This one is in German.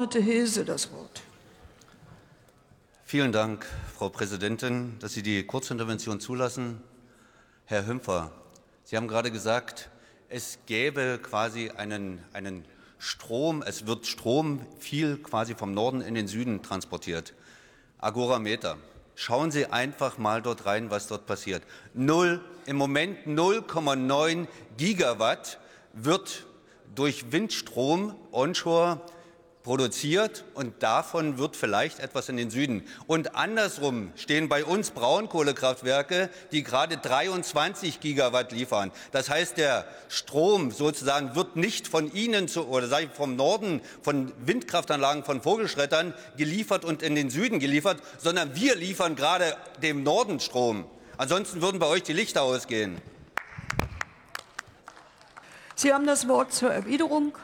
Hese das Wort. Vielen Dank, Frau Präsidentin, dass Sie die Kurzintervention zulassen. Herr Hümpfer, Sie haben gerade gesagt, es gäbe quasi einen, einen Strom, es wird Strom viel quasi vom Norden in den Süden transportiert. Agorameter. Schauen Sie einfach mal dort rein, was dort passiert. Null, im Moment 0,9 Gigawatt wird durch Windstrom onshore produziert und davon wird vielleicht etwas in den Süden. Und andersrum stehen bei uns Braunkohlekraftwerke, die gerade 23 Gigawatt liefern. Das heißt, der Strom sozusagen wird nicht von Ihnen zu, oder sage ich vom Norden, von Windkraftanlagen, von Vogelschreddern geliefert und in den Süden geliefert, sondern wir liefern gerade dem Norden Strom. Ansonsten würden bei euch die Lichter ausgehen. Sie haben das Wort zur Erwiderung.